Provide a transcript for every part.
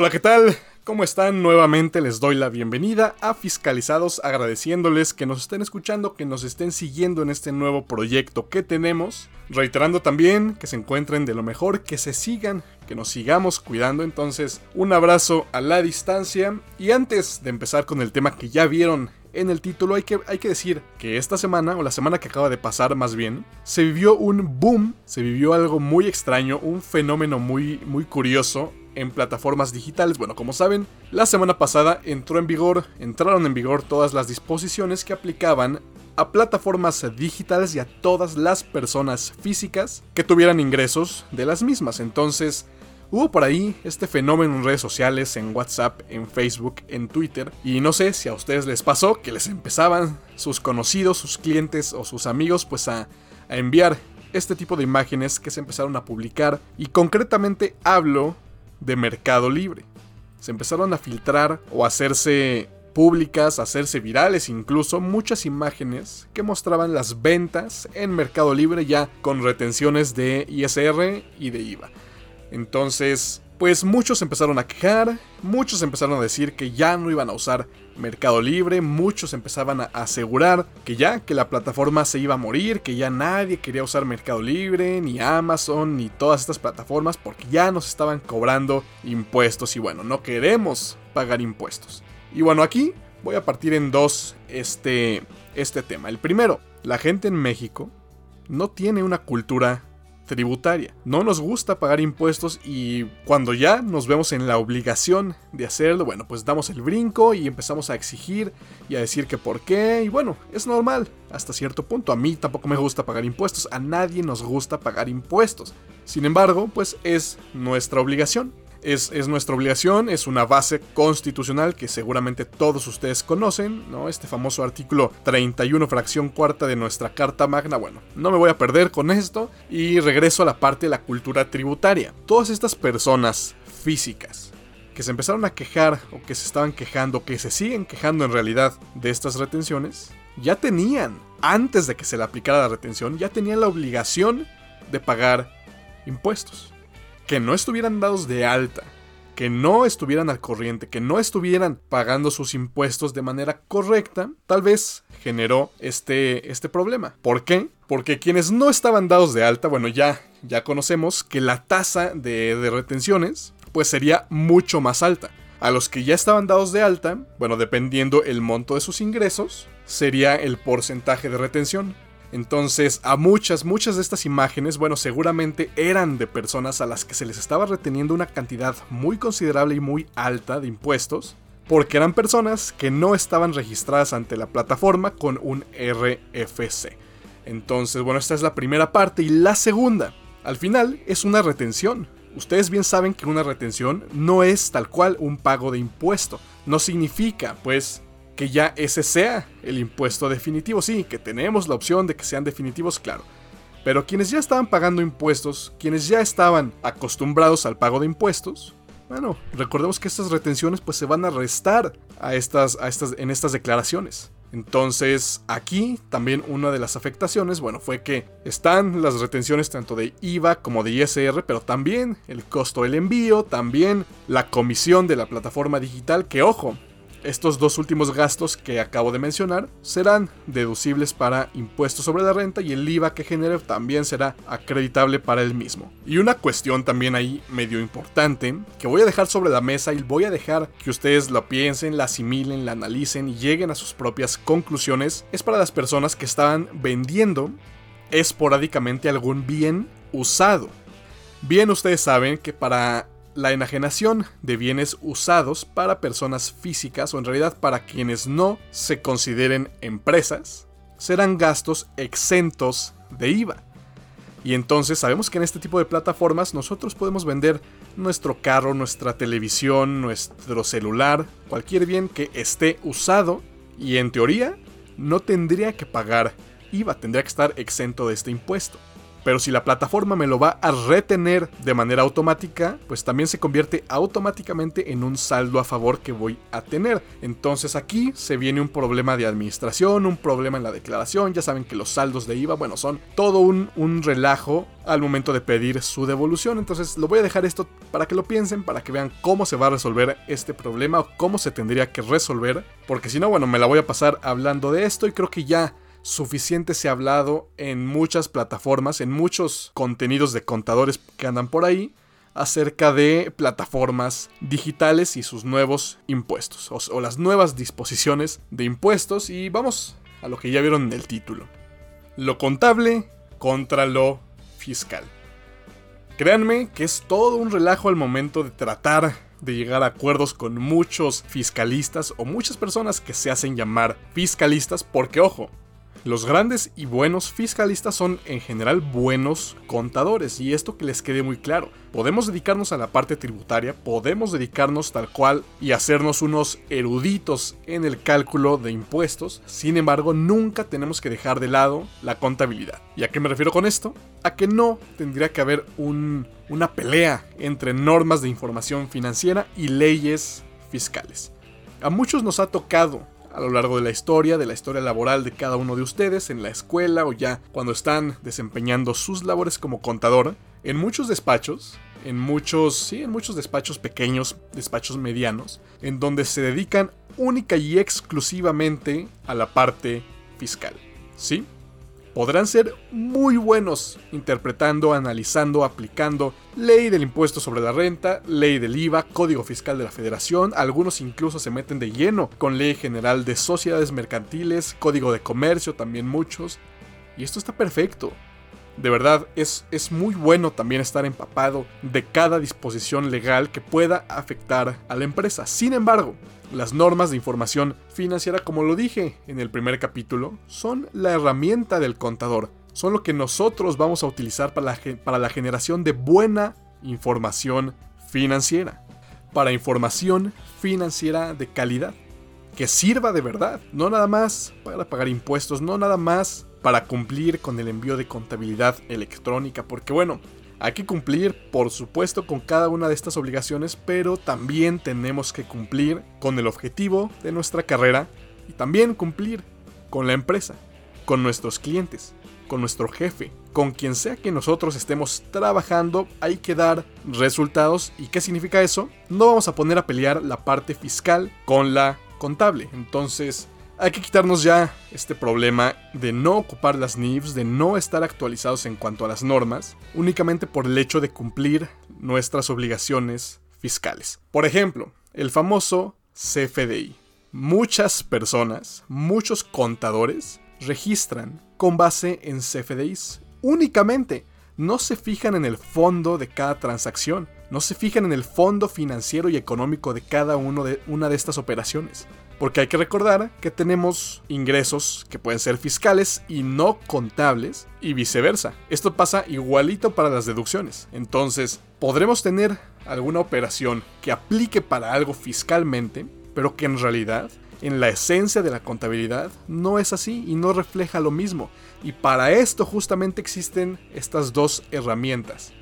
Hola, ¿qué tal? ¿Cómo están? Nuevamente les doy la bienvenida a Fiscalizados, agradeciéndoles que nos estén escuchando, que nos estén siguiendo en este nuevo proyecto que tenemos. Reiterando también que se encuentren de lo mejor, que se sigan, que nos sigamos cuidando. Entonces, un abrazo a la distancia. Y antes de empezar con el tema que ya vieron en el título hay que, hay que decir que esta semana, o la semana que acaba de pasar más bien, se vivió un boom, se vivió algo muy extraño, un fenómeno muy, muy curioso en plataformas digitales. Bueno, como saben, la semana pasada entró en vigor, entraron en vigor todas las disposiciones que aplicaban a plataformas digitales y a todas las personas físicas que tuvieran ingresos de las mismas. Entonces, Hubo por ahí este fenómeno en redes sociales, en WhatsApp, en Facebook, en Twitter, y no sé si a ustedes les pasó que les empezaban sus conocidos, sus clientes o sus amigos pues a, a enviar este tipo de imágenes que se empezaron a publicar y concretamente hablo de Mercado Libre. Se empezaron a filtrar o a hacerse públicas, a hacerse virales incluso muchas imágenes que mostraban las ventas en Mercado Libre ya con retenciones de ISR y de IVA. Entonces, pues muchos empezaron a quejar, muchos empezaron a decir que ya no iban a usar Mercado Libre, muchos empezaban a asegurar que ya, que la plataforma se iba a morir, que ya nadie quería usar Mercado Libre, ni Amazon, ni todas estas plataformas, porque ya nos estaban cobrando impuestos y bueno, no queremos pagar impuestos. Y bueno, aquí voy a partir en dos este, este tema. El primero, la gente en México no tiene una cultura tributaria. No nos gusta pagar impuestos y cuando ya nos vemos en la obligación de hacerlo, bueno, pues damos el brinco y empezamos a exigir y a decir que por qué. Y bueno, es normal hasta cierto punto. A mí tampoco me gusta pagar impuestos, a nadie nos gusta pagar impuestos. Sin embargo, pues es nuestra obligación. Es, nuestra obligación, es una base constitucional que seguramente todos ustedes conocen, ¿no? Este famoso artículo 31, fracción cuarta de nuestra Carta Magna. Bueno, no me voy a perder con esto y regreso a la parte de la cultura tributaria. Todas estas personas físicas que se empezaron a quejar o que se estaban quejando, que se siguen quejando en realidad de estas retenciones, ya tenían, antes de que se le aplicara la retención, ya tenían la obligación de pagar impuestos que no estuvieran dados de alta, que no estuvieran al corriente, que no estuvieran pagando sus impuestos de manera correcta, tal vez generó este, este problema. ¿Por qué? Porque quienes no estaban dados de alta, bueno, ya, ya conocemos que la tasa de, de retenciones pues sería mucho más alta. A los que ya estaban dados de alta, bueno, dependiendo el monto de sus ingresos, sería el porcentaje de retención. Entonces, a muchas, muchas de estas imágenes, bueno, seguramente eran de personas a las que se les estaba reteniendo una cantidad muy considerable y muy alta de impuestos, porque eran personas que no estaban registradas ante la plataforma con un RFC. Entonces, bueno, esta es la primera parte y la segunda, al final, es una retención. Ustedes bien saben que una retención no es tal cual un pago de impuesto. No significa, pues, que ya ese sea el impuesto definitivo. Sí, que tenemos la opción de que sean definitivos, claro. Pero quienes ya estaban pagando impuestos, quienes ya estaban acostumbrados al pago de impuestos, bueno, recordemos que estas retenciones pues se van a restar a estas, a estas, en estas declaraciones. Entonces, aquí también una de las afectaciones, bueno, fue que están las retenciones tanto de IVA como de ISR, pero también el costo del envío, también la comisión de la plataforma digital, que ojo, estos dos últimos gastos que acabo de mencionar serán deducibles para impuestos sobre la renta y el IVA que genere también será acreditable para el mismo. Y una cuestión también ahí medio importante que voy a dejar sobre la mesa y voy a dejar que ustedes lo piensen, la asimilen, la analicen y lleguen a sus propias conclusiones es para las personas que estaban vendiendo esporádicamente algún bien usado. Bien ustedes saben que para la enajenación de bienes usados para personas físicas o en realidad para quienes no se consideren empresas serán gastos exentos de IVA. Y entonces sabemos que en este tipo de plataformas nosotros podemos vender nuestro carro, nuestra televisión, nuestro celular, cualquier bien que esté usado y en teoría no tendría que pagar IVA, tendría que estar exento de este impuesto. Pero si la plataforma me lo va a retener de manera automática, pues también se convierte automáticamente en un saldo a favor que voy a tener. Entonces aquí se viene un problema de administración, un problema en la declaración. Ya saben que los saldos de IVA, bueno, son todo un, un relajo al momento de pedir su devolución. Entonces lo voy a dejar esto para que lo piensen, para que vean cómo se va a resolver este problema o cómo se tendría que resolver. Porque si no, bueno, me la voy a pasar hablando de esto y creo que ya suficiente se ha hablado en muchas plataformas, en muchos contenidos de contadores que andan por ahí, acerca de plataformas digitales y sus nuevos impuestos, o, las nuevas disposiciones de impuestos, y vamos a lo que ya vieron en el título. Lo contable contra lo fiscal. Créanme que es todo un relajo al momento de tratar de llegar a acuerdos con muchos fiscalistas o muchas personas que se hacen llamar fiscalistas, porque ojo, los grandes y buenos fiscalistas son en general buenos contadores y esto que les quede muy claro. Podemos dedicarnos a la parte tributaria, podemos dedicarnos tal cual y hacernos unos eruditos en el cálculo de impuestos, sin embargo nunca tenemos que dejar de lado la contabilidad. ¿Y a qué me refiero con esto? A que no tendría que haber una pelea entre normas de información financiera y leyes fiscales. A muchos nos ha tocado a lo largo de la historia, de la historia laboral de cada uno de ustedes, en la escuela o ya cuando están desempeñando sus labores como contador, en muchos despachos, en muchos, sí, en muchos despachos pequeños, despachos medianos, en donde se dedican única y exclusivamente a la parte fiscal. ¿Sí? Podrán ser muy buenos interpretando, analizando, aplicando ley del impuesto sobre la renta, ley del IVA, código fiscal de la federación, algunos incluso se meten de lleno con ley general de sociedades mercantiles, código de comercio, también muchos. Y esto está perfecto. De verdad, es, es muy bueno también estar empapado de cada disposición legal que pueda afectar a la empresa. Sin embargo, las normas de información financiera, como lo dije en el primer capítulo, son la herramienta del contador. Son lo que nosotros vamos a utilizar para la, para la generación de buena información financiera. Para información financiera de calidad. Que sirva de verdad. No nada más para pagar impuestos, no nada más para cumplir con el envío de contabilidad electrónica. Porque bueno, hay que cumplir, por supuesto, con cada una de estas obligaciones, pero también tenemos que cumplir con el objetivo de nuestra carrera y también cumplir con la empresa, con nuestros clientes, con nuestro jefe, con quien sea que nosotros estemos trabajando, hay que dar resultados. ¿Y qué significa eso? No vamos a poner a pelear la parte fiscal con la contable. Entonces, hay que quitarnos ya este problema de no ocupar las NIFs, de no estar actualizados en cuanto a las normas, únicamente por el hecho de cumplir nuestras obligaciones fiscales. Por ejemplo, el famoso CFDI. Muchas personas, muchos contadores, registran con base en CFDIs únicamente. No se fijan en el fondo de cada transacción, no se fijan en el fondo financiero y económico de cada uno de, una de estas operaciones. Porque hay que recordar que tenemos ingresos que pueden ser fiscales y no contables y viceversa. Esto pasa igualito para las deducciones. Entonces, podremos tener alguna operación que aplique para algo fiscalmente, pero que en realidad, en la esencia de la contabilidad, no es así y no refleja lo mismo. Y para esto justamente existen estas dos herramientas.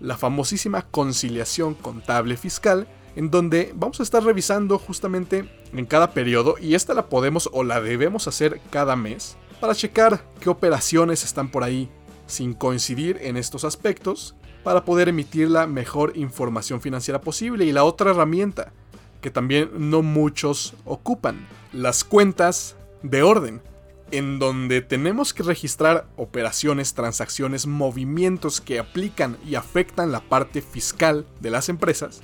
La famosísima conciliación contable fiscal en donde vamos a estar revisando justamente en cada periodo y esta la podemos o la debemos hacer cada mes para checar qué operaciones están por ahí sin coincidir en estos aspectos para poder emitir la mejor información financiera posible. Y la otra herramienta que también no muchos ocupan, las cuentas de orden, en donde tenemos que registrar operaciones, transacciones, movimientos que aplican y afectan la parte fiscal de las empresas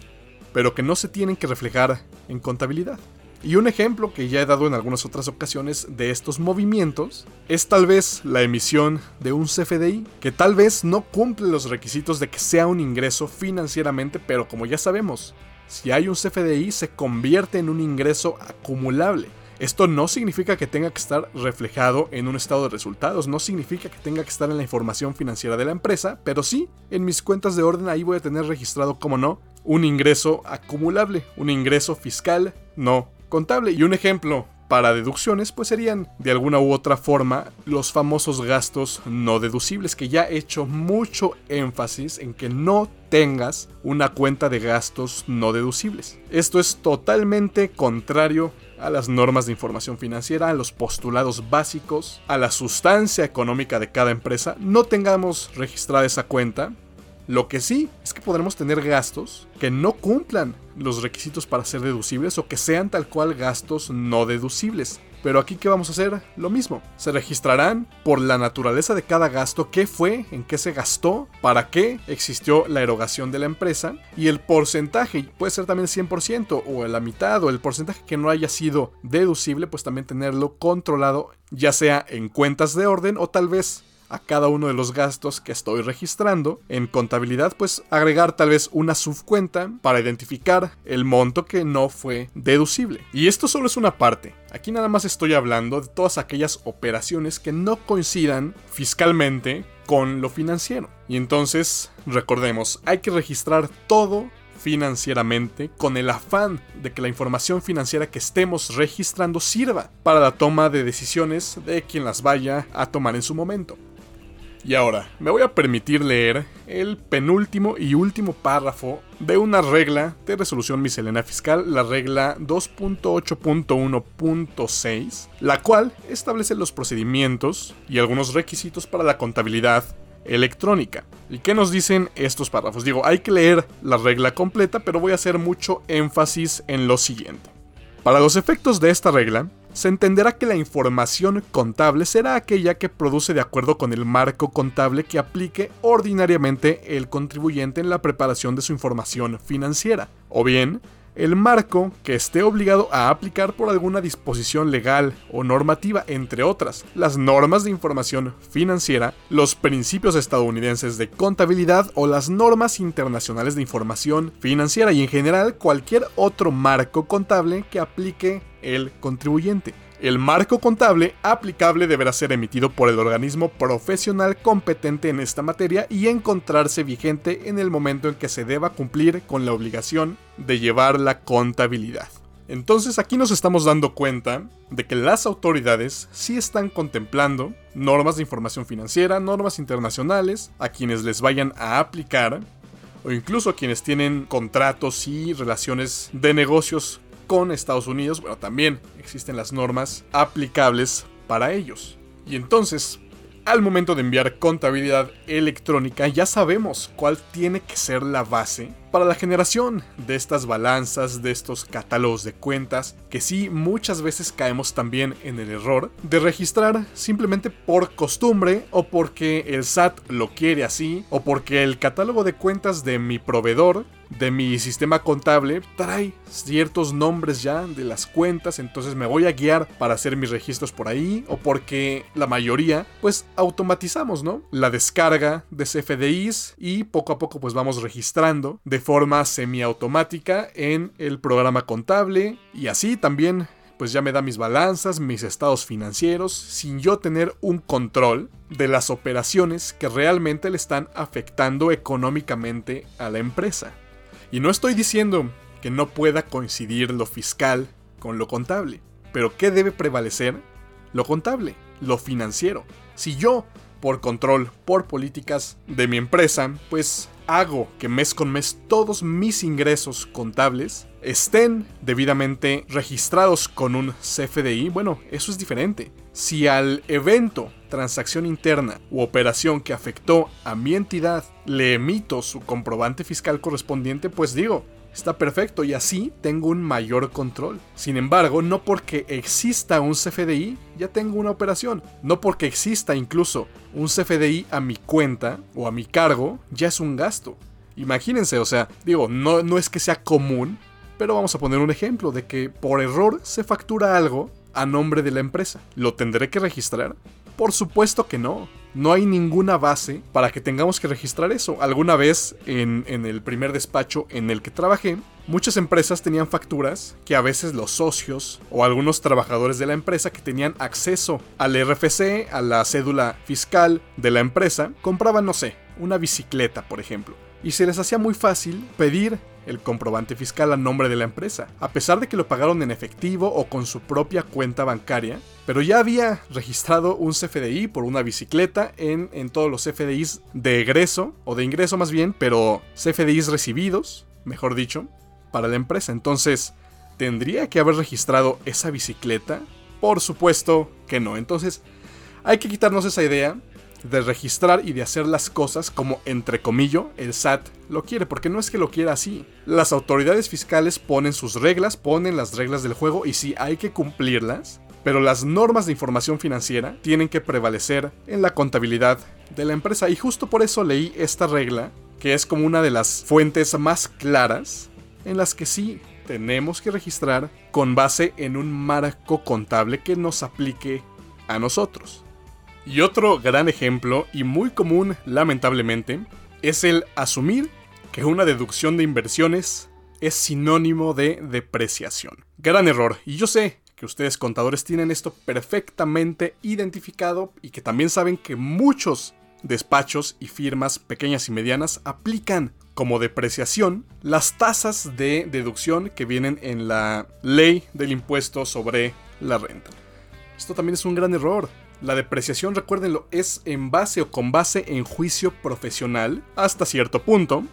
pero que no se tienen que reflejar en contabilidad. Y un ejemplo que ya he dado en algunas otras ocasiones de estos movimientos es tal vez la emisión de un CFDI, que tal vez no cumple los requisitos de que sea un ingreso financieramente, pero como ya sabemos, si hay un CFDI se convierte en un ingreso acumulable. Esto no significa que tenga que estar reflejado en un estado de resultados, no significa que tenga que estar en la información financiera de la empresa, pero sí, en mis cuentas de orden ahí voy a tener registrado, como no, un ingreso acumulable, un ingreso fiscal no contable. Y un ejemplo para deducciones, pues serían de alguna u otra forma los famosos gastos no deducibles, que ya he hecho mucho énfasis en que no tengas una cuenta de gastos no deducibles. Esto es totalmente contrario a las normas de información financiera, a los postulados básicos, a la sustancia económica de cada empresa. No tengamos registrada esa cuenta, lo que sí es que podremos tener gastos que no cumplan los requisitos para ser deducibles o que sean tal cual gastos no deducibles. Pero aquí qué vamos a hacer? Lo mismo. Se registrarán por la naturaleza de cada gasto, qué fue, en qué se gastó, para qué existió la erogación de la empresa y el porcentaje, puede ser también el 100% o la mitad o el porcentaje que no haya sido deducible, pues también tenerlo controlado, ya sea en cuentas de orden o tal vez a cada uno de los gastos que estoy registrando. En contabilidad, pues agregar tal vez una subcuenta para identificar el monto que no fue deducible. Y esto solo es una parte. Aquí nada más estoy hablando de todas aquellas operaciones que no coincidan fiscalmente con lo financiero. Y entonces, recordemos, hay que registrar todo financieramente con el afán de que la información financiera que estemos registrando sirva para la toma de decisiones de quien las vaya a tomar en su momento. Y ahora, me voy a permitir leer el penúltimo y último párrafo de una regla de resolución miscelánea fiscal, la regla 2.8.1.6, la cual establece los procedimientos y algunos requisitos para la contabilidad electrónica. ¿Y qué nos dicen estos párrafos? Digo, hay que leer la regla completa, pero voy a hacer mucho énfasis en lo siguiente. Para los efectos de esta regla, se entenderá que la información contable será aquella que produce de acuerdo con el marco contable que aplique ordinariamente el contribuyente en la preparación de su información financiera, o bien el marco que esté obligado a aplicar por alguna disposición legal o normativa, entre otras, las normas de información financiera, los principios estadounidenses de contabilidad o las normas internacionales de información financiera y en general cualquier otro marco contable que aplique el contribuyente. El marco contable aplicable deberá ser emitido por el organismo profesional competente en esta materia y encontrarse vigente en el momento en que se deba cumplir con la obligación de llevar la contabilidad. Entonces aquí nos estamos dando cuenta de que las autoridades sí están contemplando normas de información financiera, normas internacionales, a quienes les vayan a aplicar, o incluso a quienes tienen contratos y relaciones de negocios con Estados Unidos, bueno, también existen las normas aplicables para ellos. Y entonces, al momento de enviar contabilidad electrónica, ya sabemos cuál tiene que ser la base para la generación de estas balanzas, de estos catálogos de cuentas, que sí muchas veces caemos también en el error de registrar simplemente por costumbre o porque el SAT lo quiere así o porque el catálogo de cuentas de mi proveedor de mi sistema contable trae ciertos nombres ya de las cuentas, entonces me voy a guiar para hacer mis registros por ahí o porque la mayoría pues automatizamos, ¿no? La descarga de CFDIs y poco a poco pues vamos registrando de forma semiautomática en el programa contable y así también pues ya me da mis balanzas, mis estados financieros, sin yo tener un control de las operaciones que realmente le están afectando económicamente a la empresa. Y no estoy diciendo que no pueda coincidir lo fiscal con lo contable, pero ¿qué debe prevalecer? Lo contable, lo financiero. Si yo, por control, por políticas de mi empresa, pues hago que mes con mes todos mis ingresos contables estén debidamente registrados con un CFDI, bueno, eso es diferente. Si al evento, transacción interna u operación que afectó a mi entidad le emito su comprobante fiscal correspondiente, pues digo, está perfecto y así tengo un mayor control. Sin embargo, no porque exista un CFDI ya tengo una operación, no porque exista incluso un CFDI a mi cuenta o a mi cargo ya es un gasto. Imagínense, o sea, digo, no, no es que sea común, pero vamos a poner un ejemplo de que por error se factura algo a nombre de la empresa. ¿Lo tendré que registrar? Por supuesto que no. No hay ninguna base para que tengamos que registrar eso. Alguna vez en, en, el primer despacho en el que trabajé, muchas empresas tenían facturas que a veces los socios o algunos trabajadores de la empresa que tenían acceso al RFC, a la cédula fiscal de la empresa, compraban, no sé, una bicicleta, por ejemplo y se les hacía muy fácil pedir el comprobante fiscal a nombre de la empresa, a pesar de que lo pagaron en efectivo o con su propia cuenta bancaria, pero ya había registrado un CFDI por una bicicleta en, en todos los CFDIs de egreso, o de ingreso más bien, pero CFDIs recibidos, mejor dicho, para la empresa. Entonces, ¿tendría que haber registrado esa bicicleta? Por supuesto que no. Entonces, hay que quitarnos esa idea de registrar y de hacer las cosas como entre comillas el SAT lo quiere, porque no es que lo quiera así. Las autoridades fiscales ponen sus reglas, ponen las reglas del juego y sí hay que cumplirlas, pero las normas de información financiera tienen que prevalecer en la contabilidad de la empresa y justo por eso leí esta regla, que es como una de las fuentes más claras en las que sí tenemos que registrar con base en un marco contable que nos aplique a nosotros. Y otro gran ejemplo, y muy común lamentablemente, es el asumir que una deducción de inversiones es sinónimo de depreciación. Gran error, y yo sé que ustedes contadores tienen esto perfectamente identificado y que también saben que muchos despachos y firmas pequeñas y medianas aplican como depreciación las tasas de deducción que vienen en la ley del impuesto sobre la renta. Esto también es un gran error. La depreciación, recuérdenlo, es en base o con base en juicio profesional hasta cierto punto.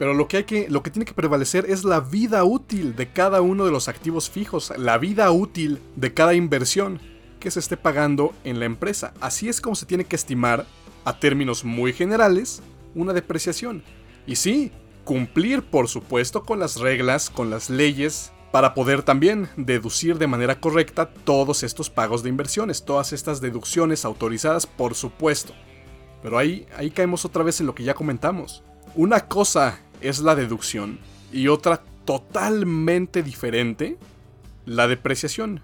Pero lo que, hay que, lo que tiene que prevalecer es la vida útil de cada uno de los activos fijos, la vida útil de cada inversión que se esté pagando en la empresa. Así es como se tiene que estimar, a términos muy generales, una depreciación. Y sí, cumplir por supuesto con las reglas, con las leyes para poder también deducir de manera correcta todos estos pagos de inversiones, todas estas deducciones autorizadas, por supuesto. Pero ahí, ahí caemos otra vez en lo que ya comentamos. Una cosa es la deducción y otra totalmente diferente, la depreciación.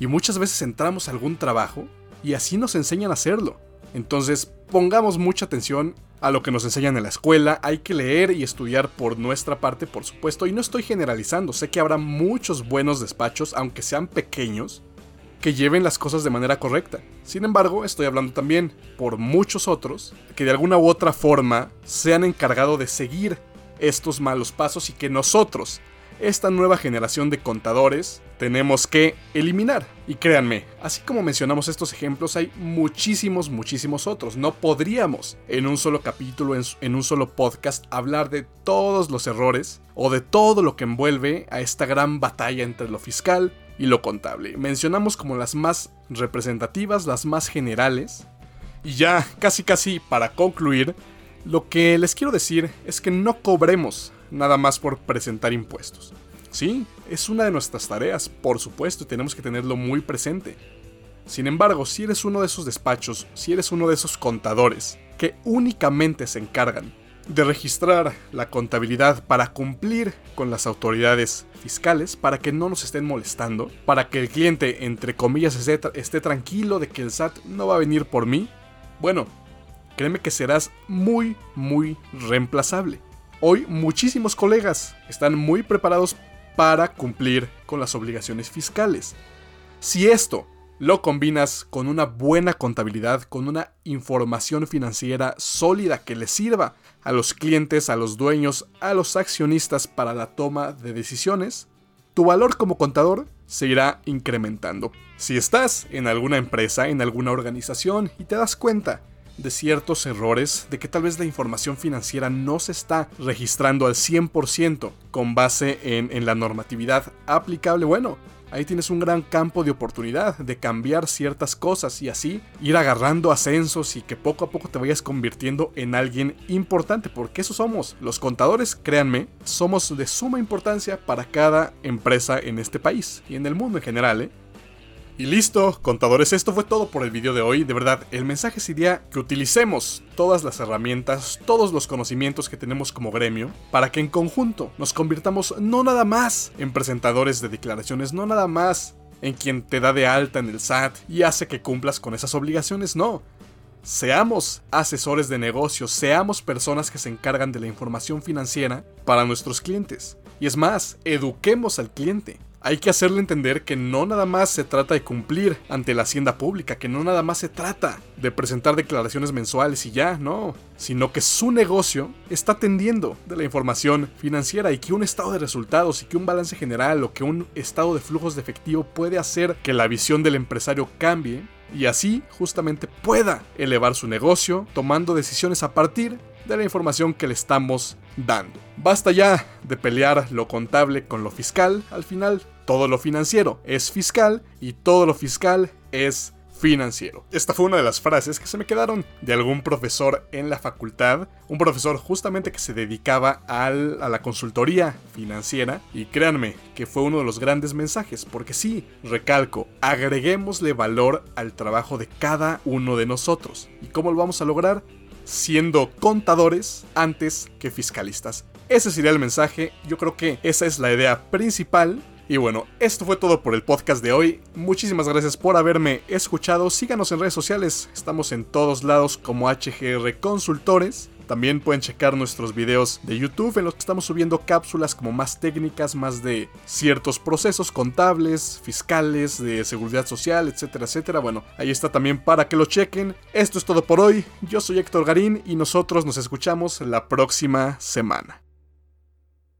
Y muchas veces entramos a algún trabajo y así nos enseñan a hacerlo. Entonces pongamos mucha atención a lo que nos enseñan en la escuela, hay que leer y estudiar por nuestra parte, por supuesto, y no estoy generalizando, sé que habrá muchos buenos despachos, aunque sean pequeños, que lleven las cosas de manera correcta. Sin embargo, estoy hablando también por muchos otros que de alguna u otra forma se han encargado de seguir estos malos pasos y que nosotros, esta nueva generación de contadores tenemos que eliminar. Y créanme, así como mencionamos estos ejemplos, hay muchísimos, muchísimos otros. No podríamos en un solo capítulo, en, un solo podcast, hablar de todos los errores o de todo lo que envuelve a esta gran batalla entre lo fiscal y lo contable. Mencionamos como las más representativas, las más generales. Y ya, casi casi para concluir, lo que les quiero decir es que no cobremos nada más por presentar impuestos. Sí, es una de nuestras tareas, por supuesto, y tenemos que tenerlo muy presente. Sin embargo, si eres uno de esos despachos, si eres uno de esos contadores que únicamente se encargan de registrar la contabilidad para cumplir con las autoridades fiscales, para que no nos estén molestando, para que el cliente, entre comillas, esté, esté tranquilo de que el SAT no va a venir por mí, bueno, créeme que serás muy, muy reemplazable. Hoy muchísimos colegas están muy preparados para cumplir con las obligaciones fiscales. Si esto lo combinas con una buena contabilidad, con una información financiera sólida que le sirva a los clientes, a los dueños, a los accionistas para la toma de decisiones, tu valor como contador se irá incrementando. Si estás en alguna empresa, en alguna organización y te das cuenta de ciertos errores, de que tal vez la información financiera no se está registrando al 100% con base en, en, la normatividad aplicable, bueno, ahí tienes un gran campo de oportunidad de cambiar ciertas cosas y así ir agarrando ascensos y que poco a poco te vayas convirtiendo en alguien importante, porque eso somos. Los contadores, créanme, somos de suma importancia para cada empresa en este país y en el mundo en general, ¿eh? Y listo, contadores, esto fue todo por el video de hoy. De verdad, el mensaje sería que utilicemos todas las herramientas, todos los conocimientos que tenemos como gremio, para que en conjunto nos convirtamos no nada más en presentadores de declaraciones, no nada más en quien te da de alta en el SAT y hace que cumplas con esas obligaciones, no. Seamos asesores de negocios, seamos personas que se encargan de la información financiera para nuestros clientes. Y es más, eduquemos al cliente hay que hacerle entender que no nada más se trata de cumplir ante la hacienda pública, que no nada más se trata de presentar declaraciones mensuales y ya, no, sino que su negocio está atendiendo de la información financiera y que un estado de resultados y que un balance general o que un estado de flujos de efectivo puede hacer que la visión del empresario cambie y así justamente pueda elevar su negocio tomando decisiones a partir de la información que le estamos dando. Basta ya de pelear lo contable con lo fiscal, al final todo lo financiero es fiscal y todo lo fiscal es financiero. Esta fue una de las frases que se me quedaron de algún profesor en la facultad, un profesor justamente que se dedicaba a la consultoría financiera y créanme que fue uno de los grandes mensajes, porque sí, recalco, agreguémosle valor al trabajo de cada uno de nosotros. ¿Y cómo lo vamos a lograr? Siendo contadores antes que fiscalistas. Ese sería el mensaje, yo creo que esa es la idea principal y bueno, esto fue todo por el podcast de hoy. Muchísimas gracias por haberme escuchado. Síganos en redes sociales. Estamos en todos lados como HGR Consultores. También pueden checar nuestros videos de YouTube en los que estamos subiendo cápsulas como más técnicas, más de ciertos procesos contables, fiscales, de seguridad social, etcétera, etcétera. Bueno, ahí está también para que lo chequen. Esto es todo por hoy. Yo soy Héctor Garín y nosotros nos escuchamos la próxima semana.